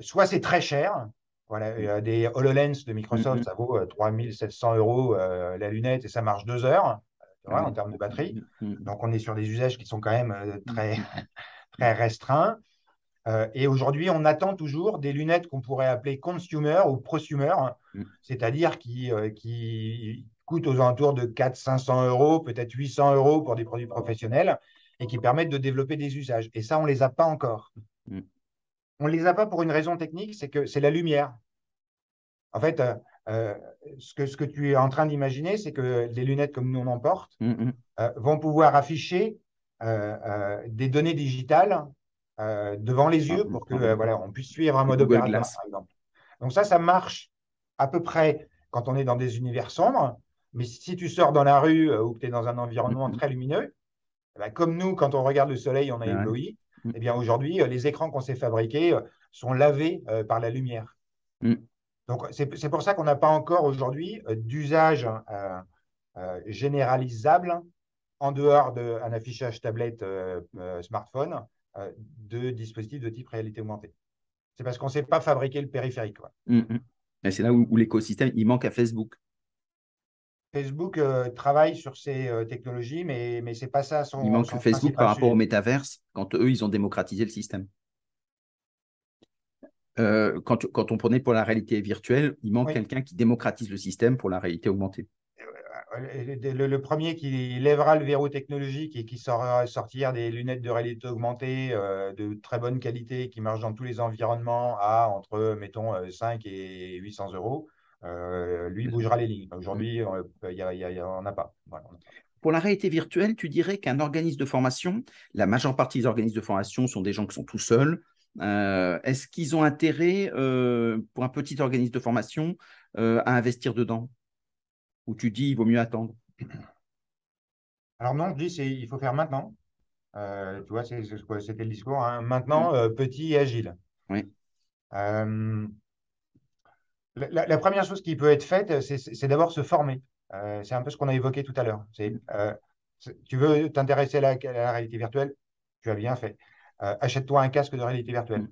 soit c'est très cher, voilà, des HoloLens de Microsoft, ça vaut 3700 euh, euros euh, la lunette et ça marche deux heures en termes de batterie. Mm-hmm. Donc, on est sur des usages qui sont quand même euh, très, [LAUGHS] très restreints. et aujourd'hui, on attend toujours des lunettes qu'on pourrait appeler consumer ou prosumer, mm. c'est-à-dire qui, qui coûtent aux alentours de 400-500 euros, peut-être 800 euros pour des produits professionnels et qui permettent de développer des usages. Et ça, on ne les a pas encore. Mm. On ne les a pas pour une raison technique, c'est que c'est la lumière. En fait, euh, euh, ce, que, ce que tu es en train d'imaginer, c'est que les lunettes comme nous on en porte mm, mm. Euh, vont pouvoir afficher des données digitales devant les yeux pour que voilà, on puisse suivre un mode opératoire, par exemple. Donc ça, ça marche à peu près quand on est dans des univers sombres. Mais si tu sors dans la rue ou que tu es dans un environnement très lumineux, eh ben, comme nous, quand on regarde le soleil, on a ébloui. Mm. Eh bien, aujourd'hui, euh, les écrans qu'on s'est fabriqués euh, sont lavés euh, par la lumière. Mm. Donc, c'est pour ça qu'on n'a pas encore aujourd'hui d'usage généralisable en dehors d'un affichage tablette smartphone de dispositifs de type réalité augmentée. C'est parce qu'on ne sait pas fabriquer le périphérique. Mm, c'est là où, l'écosystème, il manque à Facebook. Facebook travaille sur ces technologies, mais, mais ce n'est pas ça son. Il manque Facebook par rapport au métaverse, quand eux, ils ont démocratisé le système. quand, quand, on prenait pour la réalité virtuelle, il manque quelqu'un qui démocratise le système pour la réalité augmentée. Le, premier qui lèvera le verrou technologique et qui saura sortir des lunettes de réalité augmentée de très bonne qualité qui marchent dans tous les environnements à entre, mettons, 5 et 800 euros, euh, lui bougera les lignes. Aujourd'hui, on n'a pas. Pour la réalité virtuelle, tu dirais qu'un organisme de formation, la majeure partie des organismes de formation sont des gens qui sont tout seuls. Euh, est-ce qu'ils ont intérêt, euh, pour un petit organisme de formation, à investir dedans? Ou tu dis, il vaut mieux attendre? [CLEARS THROAT] Alors non, je dis, il faut faire maintenant. tu vois, c'était le discours. Hein. Maintenant, petit et agile. Oui. La, première chose qui peut être faite, c'est d'abord se former. Euh, c'est un peu ce qu'on a évoqué tout à l'heure. Euh, tu veux t'intéresser à, la réalité virtuelle Tu as bien fait. Euh, achète-toi un casque de réalité virtuelle.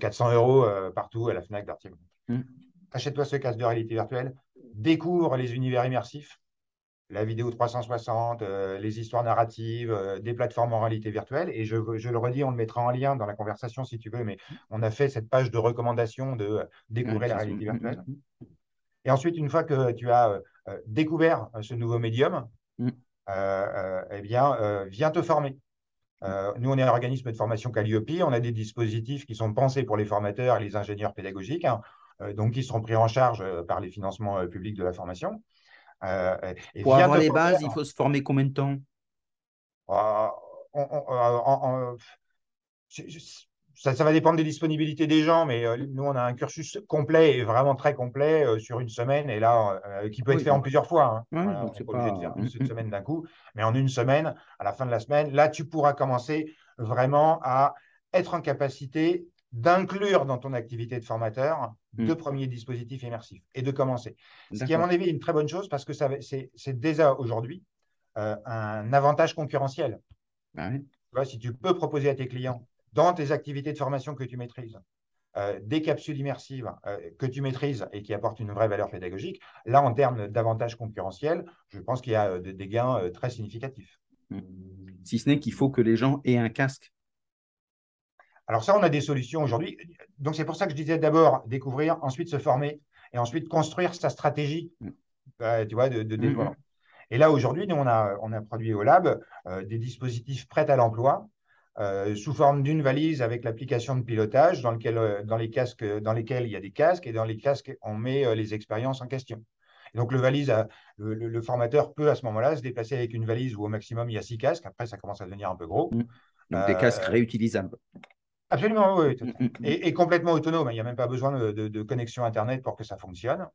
400 euros partout à la FNAC d'articles. Mm. Achète-toi ce casque de réalité virtuelle. Découvre les univers immersifs la vidéo 360, euh, les histoires narratives, euh, des plateformes en réalité virtuelle. Et je, le redis, on le mettra en lien dans la conversation si tu veux, mais on a fait cette page de recommandation de euh, découvrir la réalité virtuelle. Et ensuite, une fois que tu as découvert ce nouveau médium, eh bien, viens te former. nous, on est un organisme de formation Calliope. On a des dispositifs qui sont pensés pour les formateurs et les ingénieurs pédagogiques, hein, donc qui seront pris en charge par les financements publics de la formation. Euh, Pour avoir les bases, il faut se former combien de temps? Euh, ça, va dépendre des disponibilités des gens, mais euh, nous, on a un cursus complet et vraiment très complet sur une semaine, et là, qui peut être fait en plusieurs fois. Hein. on n'est pas obligé de faire plus une semaine d'un coup, mais en une semaine, à la fin de la semaine, là, tu pourras commencer vraiment à être en capacité d'inclure dans ton activité de formateur deux mm. premiers dispositifs immersifs et de commencer. Ce qui, à mon avis, est une très bonne chose parce que c'est déjà aujourd'hui euh, un avantage concurrentiel. Bah si tu peux proposer à tes clients, dans tes activités de formation que tu maîtrises, euh, des capsules immersives euh, que tu maîtrises et qui apportent une vraie valeur pédagogique, là, en termes d'avantages concurrentiels, je pense qu'il y a des gains très significatifs. Mm. Si ce n'est qu'il faut que les gens aient un casque Alors ça, on a des solutions aujourd'hui. Donc c'est pour ça que je disais d'abord découvrir, ensuite se former et ensuite construire sa stratégie, mm. euh, tu vois, de, de mm-hmm. Et là aujourd'hui, nous on a, on a produit au lab euh, des dispositifs prêts à l'emploi euh, sous forme d'une valise avec l'application de pilotage dans, lequel, dans, les casques, dans lesquels il y a des casques et dans les casques on met les expériences en question. donc le valise, le, formateur peut à ce moment-là se déplacer avec une valise où au maximum il y a six casques. Après ça commence à devenir un peu gros. Mm. Donc des casques réutilisables. Absolument, oui. Mm, mm, mm. Et, complètement autonome. Il n'y a même pas besoin de, connexion Internet pour que ça fonctionne.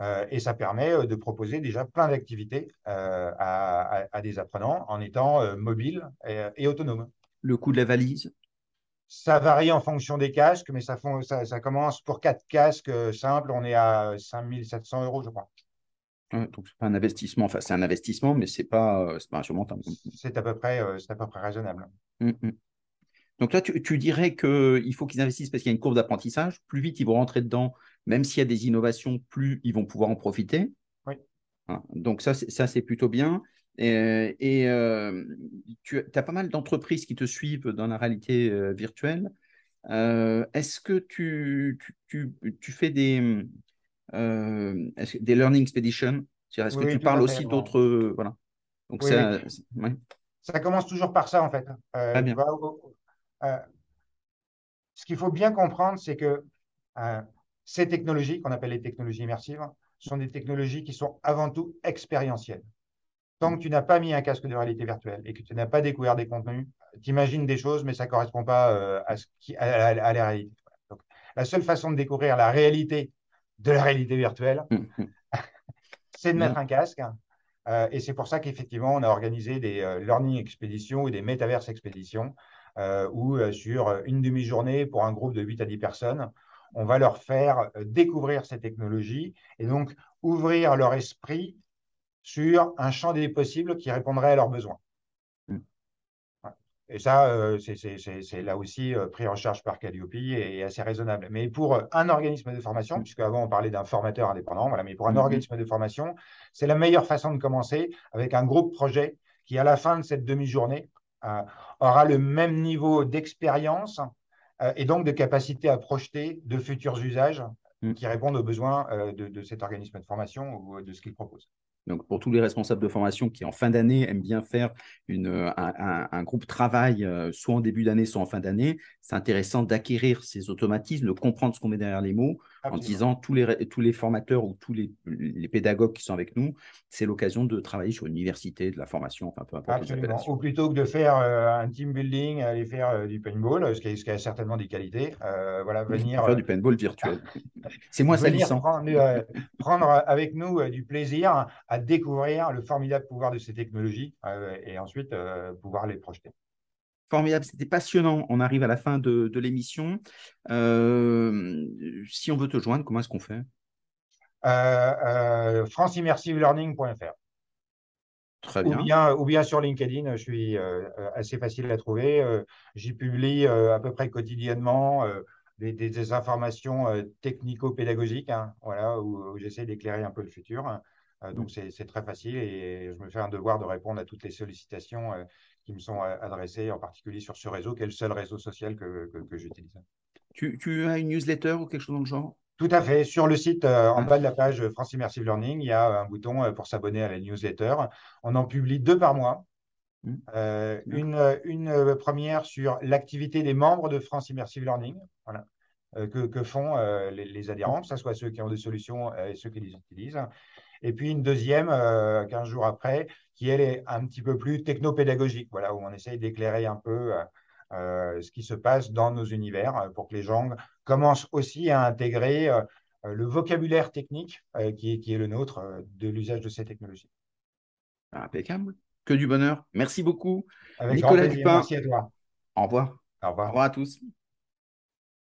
Euh, et ça permet euh, de proposer déjà plein d'activités euh, à, des apprenants en étant mobile et, autonome. Le coût de la valise? Ça varie en fonction des casques, mais ça, ça, commence pour quatre casques simples, on est à 5700 euros, je crois. donc, c'est pas un investissement. Enfin, c'est un investissement, mais c'est pas, pas insurmontable. C'est à peu près, c'est à peu près raisonnable. Donc là, tu, dirais qu'il faut qu'ils investissent parce qu'il y a une courbe d'apprentissage. Plus vite ils vont rentrer dedans, même s'il y a des innovations, plus ils vont pouvoir en profiter. Oui. Hein, donc ça, c'est plutôt bien. Et, euh, tu as pas mal d'entreprises qui te suivent dans la réalité euh, virtuelle. Euh, est-ce que tu, fais des, des learning expeditions? Est-ce que tu parles aussi d'autres... voilà. Donc ça, ça commence toujours par ça, en fait. Très bien. Euh, ce qu'il faut bien comprendre, c'est que euh, ces technologies, qu'on appelle les technologies immersives, sont des technologies qui sont avant tout expérientielles. Tant que tu n'as pas mis un casque de réalité virtuelle et que tu n'as pas découvert des contenus, tu imagines des choses, mais ça ne correspond pas euh, à, ce qui, à, la réalité. Donc, la seule façon de découvrir la réalité de la réalité virtuelle, [LAUGHS] c'est de mettre un casque. et c'est pour ça qu'effectivement, on a organisé des learning expéditions ou des metaverse expéditions ou euh, sur une demi-journée pour un groupe de 8 à 10 personnes, on va leur faire euh, découvrir ces technologies et donc ouvrir leur esprit sur un champ des possibles qui répondrait à leurs besoins. Mm. Et ça, c'est là aussi pris en charge par Calliope et, assez raisonnable. Mais pour un organisme de formation, mm. puisque avant on parlait d'un formateur indépendant, voilà, mais pour un mm-hmm. organisme de formation, c'est la meilleure façon de commencer avec un groupe projet qui, à la fin de cette demi-journée, euh, aura le même niveau d'expérience euh, et donc de capacité à projeter de futurs usages mm. qui répondent aux besoins euh, de, cet organisme de formation ou de ce qu'il propose. Donc, pour tous les responsables de formation qui, en fin d'année, aiment bien faire une, un, un, groupe travail, euh, soit en début d'année, soit en fin d'année, c'est intéressant d'acquérir ces automatismes, de comprendre ce qu'on met derrière les mots, en disant tous les, tous les formateurs ou tous les, les pédagogues qui sont avec nous, c'est l'occasion de travailler sur une université, de la formation, enfin peu importe les Ou plutôt que de faire euh, un team building, aller faire euh, du paintball, ce qui, ce qui, a certainement des qualités, voilà, venir. Faire du paintball virtuel. [LAUGHS] c'est moins salissant. Prendre, prendre avec nous du plaisir à découvrir le formidable pouvoir de ces technologies euh, et ensuite euh, pouvoir les projeter. Formidable, c'était passionnant. On arrive à la fin de, l'émission. Euh, si on veut te joindre, comment est-ce qu'on fait? Euh, francimmersivelearning.fr. Très bien. Ou bien, ou bien sur LinkedIn, je suis assez facile à trouver. J'y publie à peu près quotidiennement des, informations technico-pédagogiques, hein, voilà, où j'essaie d'éclairer un peu le futur. Euh, donc, c'est très facile et je me fais un devoir de répondre à toutes les sollicitations euh, qui me sont euh, adressées, en particulier sur ce réseau, qui est le seul réseau social que, j'utilise. Tu, as une newsletter ou quelque chose dans le genre? Tout à fait. Sur le site, en ah. bas de la page France Immersive Learning, il y a un bouton pour s'abonner à la newsletter. On en publie deux par mois. Mmh. une, première sur l'activité des membres de France Immersive Learning, voilà, que, font les, les, adhérents, que ce soit ceux qui ont des solutions et ceux qui les utilisent et puis une deuxième, 15 euh, jours après, qui elle est un petit peu plus technopédagogique, voilà, où on essaye d'éclairer un peu euh, euh, ce qui se passe dans nos univers pour que les gens commencent aussi à intégrer le vocabulaire technique qui, est, qui est le nôtre de l'usage de ces technologies. Impeccable. Que du bonheur. Merci beaucoup. Avec Nicolas Dupin. Merci à toi. Au revoir. Au revoir. Au revoir à tous.